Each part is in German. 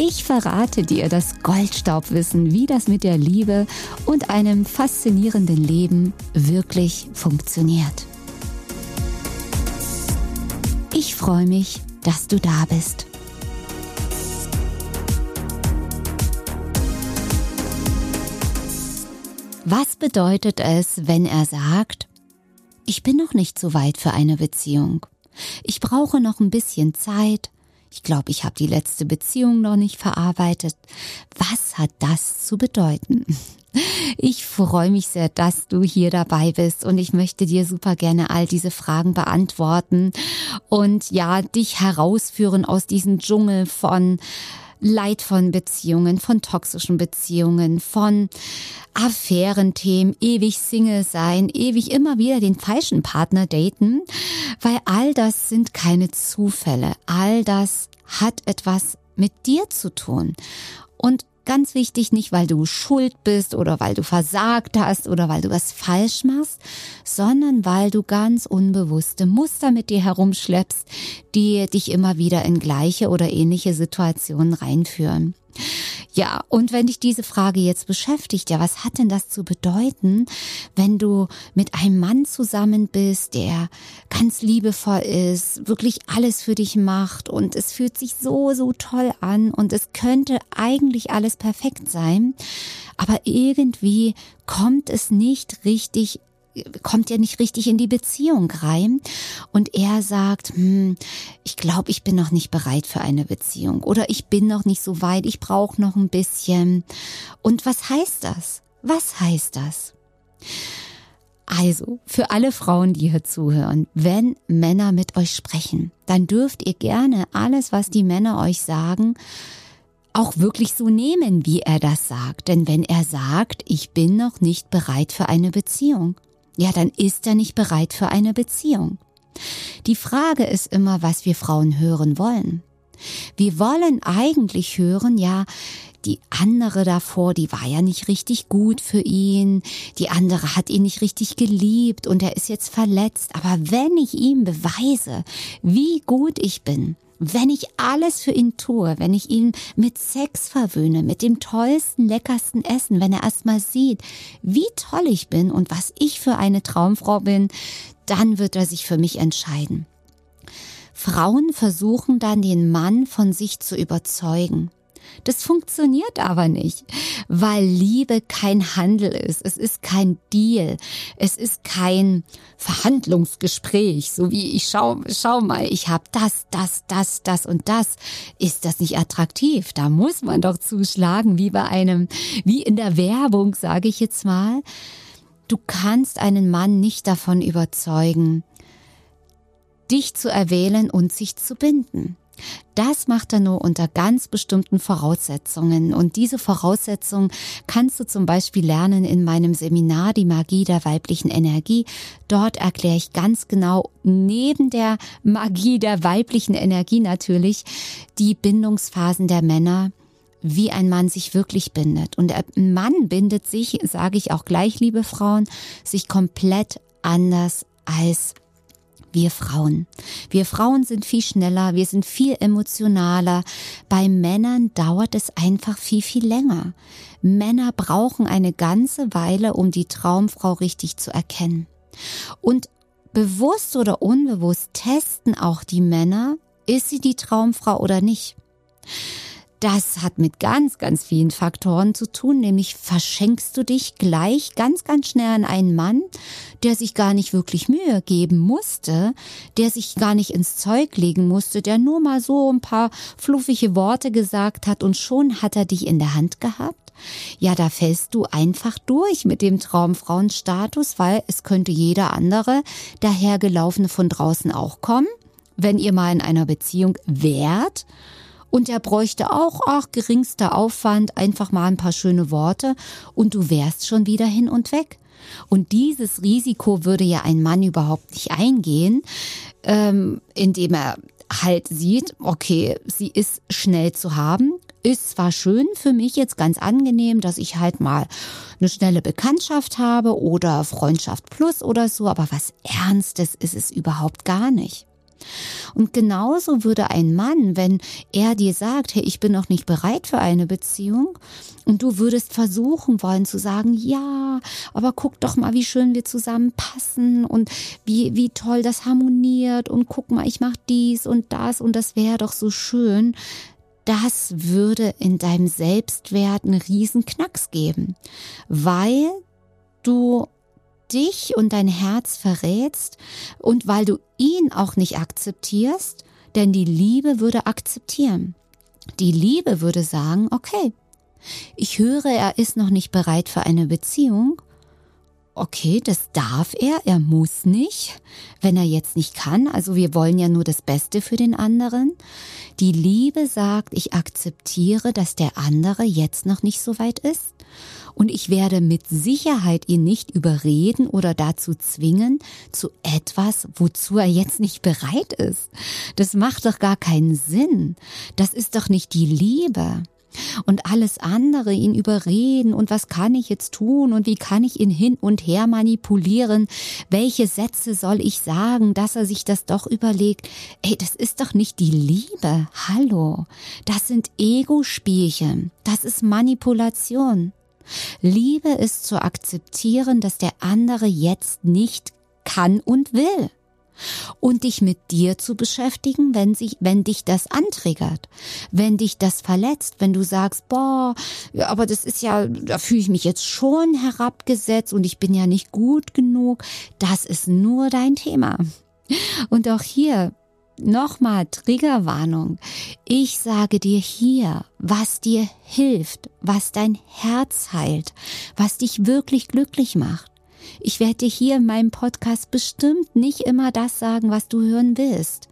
Ich verrate dir das Goldstaubwissen, wie das mit der Liebe und einem faszinierenden Leben wirklich funktioniert. Ich freue mich, dass du da bist. Was bedeutet es, wenn er sagt, ich bin noch nicht so weit für eine Beziehung. Ich brauche noch ein bisschen Zeit. Ich glaube, ich habe die letzte Beziehung noch nicht verarbeitet. Was hat das zu bedeuten? Ich freue mich sehr, dass du hier dabei bist und ich möchte dir super gerne all diese Fragen beantworten und ja, dich herausführen aus diesem Dschungel von Leid von Beziehungen, von toxischen Beziehungen, von Affärenthemen, ewig Single sein, ewig immer wieder den falschen Partner daten, weil all das sind keine Zufälle. All das hat etwas mit dir zu tun. Und Ganz wichtig, nicht weil du schuld bist oder weil du versagt hast oder weil du was falsch machst, sondern weil du ganz unbewusste Muster mit dir herumschleppst, die dich immer wieder in gleiche oder ähnliche Situationen reinführen. Ja, und wenn dich diese Frage jetzt beschäftigt, ja, was hat denn das zu bedeuten, wenn du mit einem Mann zusammen bist, der ganz liebevoll ist, wirklich alles für dich macht und es fühlt sich so, so toll an und es könnte eigentlich alles perfekt sein, aber irgendwie kommt es nicht richtig kommt ja nicht richtig in die Beziehung rein. Und er sagt, hm, ich glaube, ich bin noch nicht bereit für eine Beziehung oder ich bin noch nicht so weit, ich brauche noch ein bisschen. Und was heißt das? Was heißt das? Also, für alle Frauen, die hier zuhören, wenn Männer mit euch sprechen, dann dürft ihr gerne alles, was die Männer euch sagen, auch wirklich so nehmen, wie er das sagt. Denn wenn er sagt, ich bin noch nicht bereit für eine Beziehung, ja, dann ist er nicht bereit für eine Beziehung. Die Frage ist immer, was wir Frauen hören wollen. Wir wollen eigentlich hören, ja, die andere davor, die war ja nicht richtig gut für ihn, die andere hat ihn nicht richtig geliebt und er ist jetzt verletzt, aber wenn ich ihm beweise, wie gut ich bin, wenn ich alles für ihn tue, wenn ich ihn mit Sex verwöhne, mit dem tollsten, leckersten Essen, wenn er erstmal sieht, wie toll ich bin und was ich für eine Traumfrau bin, dann wird er sich für mich entscheiden. Frauen versuchen dann den Mann von sich zu überzeugen. Das funktioniert aber nicht, weil Liebe kein Handel ist. Es ist kein Deal. Es ist kein Verhandlungsgespräch, so wie ich schau, schau mal, ich habe das, das, das, das und das. Ist das nicht attraktiv? Da muss man doch zuschlagen, wie bei einem, wie in der Werbung, sage ich jetzt mal. Du kannst einen Mann nicht davon überzeugen, dich zu erwählen und sich zu binden. Das macht er nur unter ganz bestimmten Voraussetzungen. Und diese Voraussetzungen kannst du zum Beispiel lernen in meinem Seminar Die Magie der weiblichen Energie. Dort erkläre ich ganz genau neben der Magie der weiblichen Energie natürlich die Bindungsphasen der Männer wie ein Mann sich wirklich bindet. Und ein Mann bindet sich, sage ich auch gleich, liebe Frauen, sich komplett anders als wir Frauen. Wir Frauen sind viel schneller, wir sind viel emotionaler. Bei Männern dauert es einfach viel, viel länger. Männer brauchen eine ganze Weile, um die Traumfrau richtig zu erkennen. Und bewusst oder unbewusst testen auch die Männer, ist sie die Traumfrau oder nicht. Das hat mit ganz, ganz vielen Faktoren zu tun, nämlich verschenkst du dich gleich ganz, ganz schnell an einen Mann, der sich gar nicht wirklich Mühe geben musste, der sich gar nicht ins Zeug legen musste, der nur mal so ein paar fluffige Worte gesagt hat und schon hat er dich in der Hand gehabt? Ja, da fällst du einfach durch mit dem Traumfrauenstatus, weil es könnte jeder andere dahergelaufene von draußen auch kommen, wenn ihr mal in einer Beziehung wärt Und er bräuchte auch, ach, geringster Aufwand, einfach mal ein paar schöne Worte und du wärst schon wieder hin und weg. Und dieses Risiko würde ja ein Mann überhaupt nicht eingehen, ähm, indem er halt sieht, okay, sie ist schnell zu haben, ist zwar schön für mich jetzt ganz angenehm, dass ich halt mal eine schnelle Bekanntschaft habe oder Freundschaft plus oder so, aber was Ernstes ist es überhaupt gar nicht. Und genauso würde ein Mann, wenn er dir sagt, hey, ich bin noch nicht bereit für eine Beziehung, und du würdest versuchen wollen zu sagen, ja, aber guck doch mal, wie schön wir zusammenpassen und wie, wie toll das harmoniert und guck mal, ich mach dies und das und das wäre doch so schön. Das würde in deinem Selbstwert einen riesen Knacks geben, weil du dich und dein Herz verrätst und weil du ihn auch nicht akzeptierst, denn die Liebe würde akzeptieren. Die Liebe würde sagen, okay, ich höre, er ist noch nicht bereit für eine Beziehung. Okay, das darf er, er muss nicht, wenn er jetzt nicht kann. Also wir wollen ja nur das Beste für den anderen. Die Liebe sagt, ich akzeptiere, dass der andere jetzt noch nicht so weit ist und ich werde mit Sicherheit ihn nicht überreden oder dazu zwingen zu etwas, wozu er jetzt nicht bereit ist. Das macht doch gar keinen Sinn. Das ist doch nicht die Liebe. Und alles andere, ihn überreden und was kann ich jetzt tun und wie kann ich ihn hin und her manipulieren, welche Sätze soll ich sagen, dass er sich das doch überlegt. Ey, das ist doch nicht die Liebe. Hallo. Das sind Ego-Spielchen. Das ist Manipulation. Liebe ist zu akzeptieren, dass der andere jetzt nicht kann und will. Und dich mit dir zu beschäftigen, wenn sich, wenn dich das antriggert, wenn dich das verletzt, wenn du sagst, boah, aber das ist ja, da fühle ich mich jetzt schon herabgesetzt und ich bin ja nicht gut genug. Das ist nur dein Thema. Und auch hier Nochmal Triggerwarnung. Ich sage dir hier, was dir hilft, was dein Herz heilt, was dich wirklich glücklich macht. Ich werde dir hier in meinem Podcast bestimmt nicht immer das sagen, was du hören willst,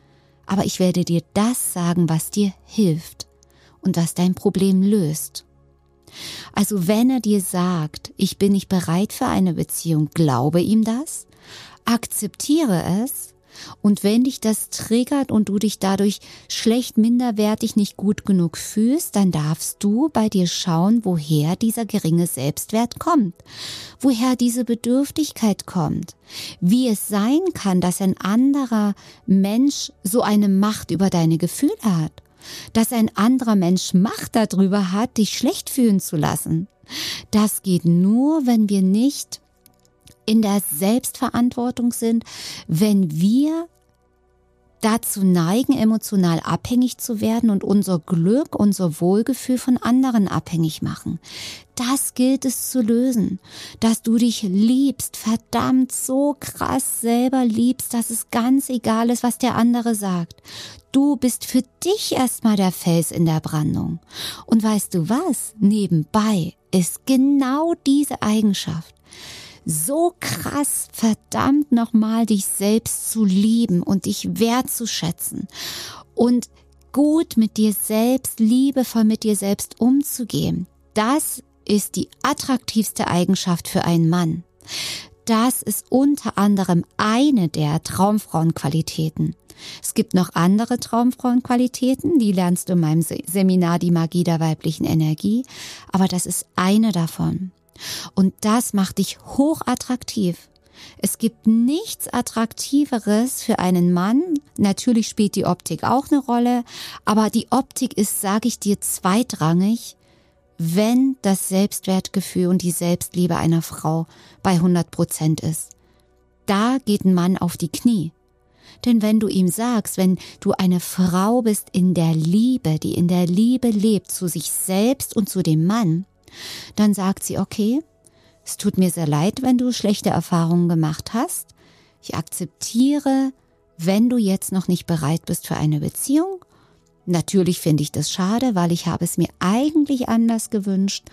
aber ich werde dir das sagen, was dir hilft und was dein Problem löst. Also wenn er dir sagt, ich bin nicht bereit für eine Beziehung, glaube ihm das, akzeptiere es und wenn dich das triggert und du dich dadurch schlecht, minderwertig, nicht gut genug fühlst, dann darfst du bei dir schauen, woher dieser geringe Selbstwert kommt, woher diese Bedürftigkeit kommt, wie es sein kann, dass ein anderer Mensch so eine Macht über deine Gefühle hat, dass ein anderer Mensch Macht darüber hat, dich schlecht fühlen zu lassen. Das geht nur, wenn wir nicht in der Selbstverantwortung sind, wenn wir dazu neigen, emotional abhängig zu werden und unser Glück, unser Wohlgefühl von anderen abhängig machen. Das gilt es zu lösen, dass du dich liebst, verdammt so krass selber liebst, dass es ganz egal ist, was der andere sagt. Du bist für dich erstmal der Fels in der Brandung. Und weißt du was? Nebenbei ist genau diese Eigenschaft so krass verdammt nochmal dich selbst zu lieben und dich wertzuschätzen und gut mit dir selbst, liebevoll mit dir selbst umzugehen. Das ist die attraktivste Eigenschaft für einen Mann. Das ist unter anderem eine der Traumfrauenqualitäten. Es gibt noch andere Traumfrauenqualitäten, die lernst du in meinem Seminar Die Magie der weiblichen Energie, aber das ist eine davon. Und das macht dich hochattraktiv. Es gibt nichts Attraktiveres für einen Mann. Natürlich spielt die Optik auch eine Rolle, aber die Optik ist, sage ich dir, zweitrangig, wenn das Selbstwertgefühl und die Selbstliebe einer Frau bei 100 Prozent ist. Da geht ein Mann auf die Knie. Denn wenn du ihm sagst, wenn du eine Frau bist in der Liebe, die in der Liebe lebt zu sich selbst und zu dem Mann, dann sagt sie, okay, es tut mir sehr leid, wenn du schlechte Erfahrungen gemacht hast. Ich akzeptiere, wenn du jetzt noch nicht bereit bist für eine Beziehung. Natürlich finde ich das schade, weil ich habe es mir eigentlich anders gewünscht,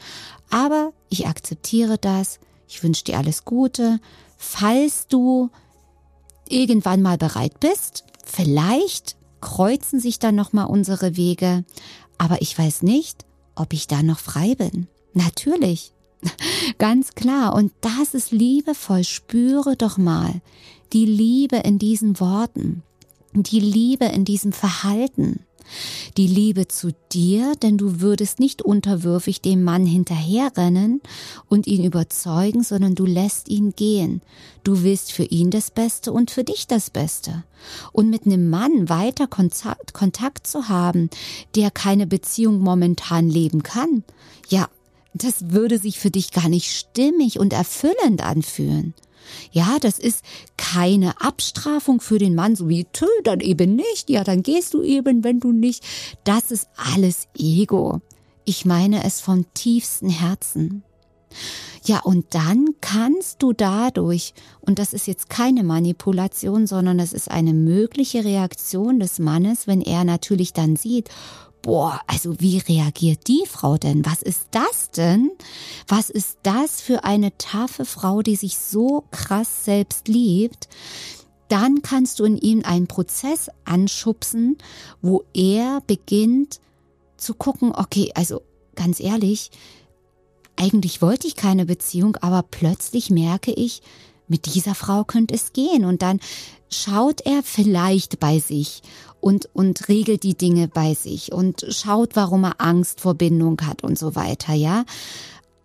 aber ich akzeptiere das. Ich wünsche dir alles Gute. Falls du irgendwann mal bereit bist, vielleicht kreuzen sich dann noch mal unsere Wege, aber ich weiß nicht, ob ich da noch frei bin. Natürlich. Ganz klar. Und das ist liebevoll. Spüre doch mal die Liebe in diesen Worten, die Liebe in diesem Verhalten. Die Liebe zu dir, denn du würdest nicht unterwürfig dem Mann hinterherrennen und ihn überzeugen, sondern du lässt ihn gehen. Du willst für ihn das Beste und für dich das Beste. Und mit einem Mann weiter Kontakt zu haben, der keine Beziehung momentan leben kann, ja, das würde sich für dich gar nicht stimmig und erfüllend anfühlen. Ja, das ist keine Abstrafung für den Mann, so wie, tö, dann eben nicht, ja, dann gehst du eben, wenn du nicht. Das ist alles Ego. Ich meine es vom tiefsten Herzen. Ja, und dann kannst du dadurch, und das ist jetzt keine Manipulation, sondern das ist eine mögliche Reaktion des Mannes, wenn er natürlich dann sieht, boah, also wie reagiert die Frau denn? Was ist das denn? Was ist das für eine taffe Frau, die sich so krass selbst liebt? Dann kannst du in ihm einen Prozess anschubsen, wo er beginnt zu gucken, okay, also ganz ehrlich, eigentlich wollte ich keine Beziehung, aber plötzlich merke ich, mit dieser Frau könnte es gehen. Und dann schaut er vielleicht bei sich und, und regelt die Dinge bei sich und schaut, warum er Angst vor Bindung hat und so weiter, ja.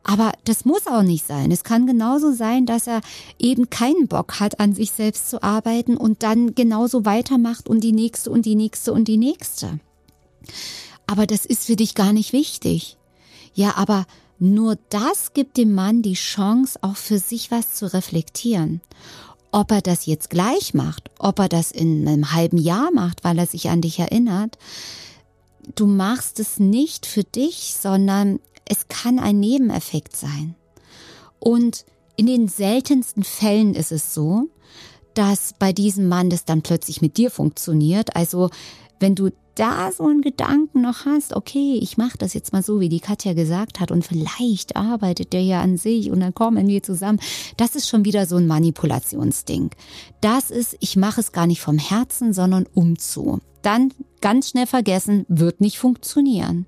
Aber das muss auch nicht sein. Es kann genauso sein, dass er eben keinen Bock hat, an sich selbst zu arbeiten und dann genauso weitermacht und die nächste und die nächste und die nächste. Aber das ist für dich gar nicht wichtig. Ja, aber nur das gibt dem Mann die Chance, auch für sich was zu reflektieren. Ob er das jetzt gleich macht, ob er das in einem halben Jahr macht, weil er sich an dich erinnert, du machst es nicht für dich, sondern es kann ein Nebeneffekt sein. Und in den seltensten Fällen ist es so, dass bei diesem Mann das dann plötzlich mit dir funktioniert. Also wenn du da so einen Gedanken noch hast, okay, ich mache das jetzt mal so, wie die Katja gesagt hat, und vielleicht arbeitet der ja an sich und dann kommen wir zusammen, das ist schon wieder so ein Manipulationsding. Das ist, ich mache es gar nicht vom Herzen, sondern um zu. Dann ganz schnell vergessen, wird nicht funktionieren.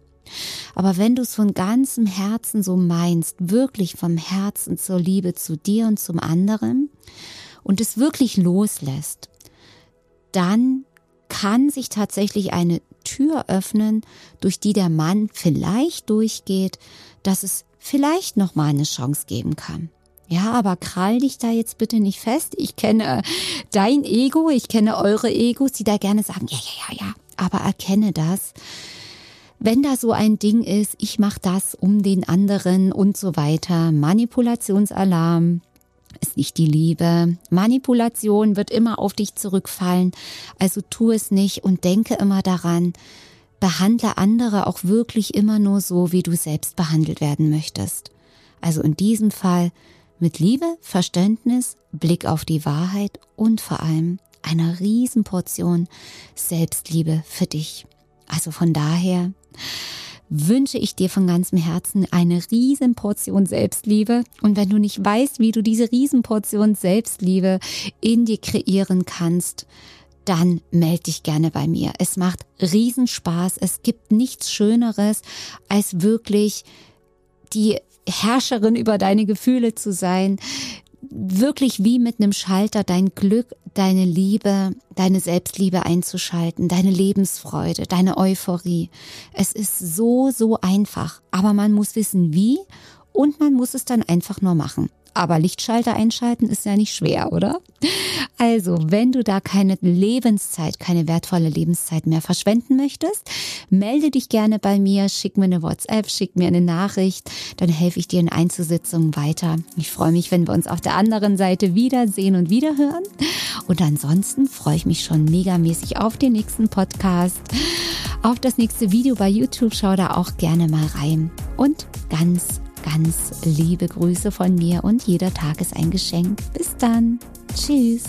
Aber wenn du es von ganzem Herzen so meinst, wirklich vom Herzen zur Liebe zu dir und zum anderen und es wirklich loslässt, dann kann sich tatsächlich eine Tür öffnen, durch die der Mann vielleicht durchgeht, dass es vielleicht noch mal eine Chance geben kann. Ja, aber krall dich da jetzt bitte nicht fest. Ich kenne dein Ego, ich kenne eure Egos, die da gerne sagen, ja, ja, ja, ja, aber erkenne das. Wenn da so ein Ding ist, ich mache das um den anderen und so weiter, Manipulationsalarm, ist nicht die Liebe. Manipulation wird immer auf dich zurückfallen. Also tu es nicht und denke immer daran, behandle andere auch wirklich immer nur so, wie du selbst behandelt werden möchtest. Also in diesem Fall mit Liebe, Verständnis, Blick auf die Wahrheit und vor allem einer Riesenportion Selbstliebe für dich. Also von daher, wünsche ich dir von ganzem Herzen eine Riesenportion Selbstliebe. Und wenn du nicht weißt, wie du diese Riesenportion Selbstliebe in dir kreieren kannst, dann melde dich gerne bei mir. Es macht Riesenspaß. Es gibt nichts Schöneres, als wirklich die Herrscherin über deine Gefühle zu sein, wirklich wie mit einem Schalter dein Glück, deine Liebe, deine Selbstliebe einzuschalten, deine Lebensfreude, deine Euphorie. Es ist so, so einfach, aber man muss wissen wie und man muss es dann einfach nur machen. Aber Lichtschalter einschalten ist ja nicht schwer, oder? Also, wenn du da keine Lebenszeit, keine wertvolle Lebenszeit mehr verschwenden möchtest, melde dich gerne bei mir, schick mir eine WhatsApp, schick mir eine Nachricht, dann helfe ich dir in Einzelsitzungen weiter. Ich freue mich, wenn wir uns auf der anderen Seite wiedersehen und wiederhören. Und ansonsten freue ich mich schon megamäßig auf den nächsten Podcast, auf das nächste Video bei YouTube. Schau da auch gerne mal rein. Und ganz Ganz liebe Grüße von mir und jeder Tag ist ein Geschenk. Bis dann. Tschüss.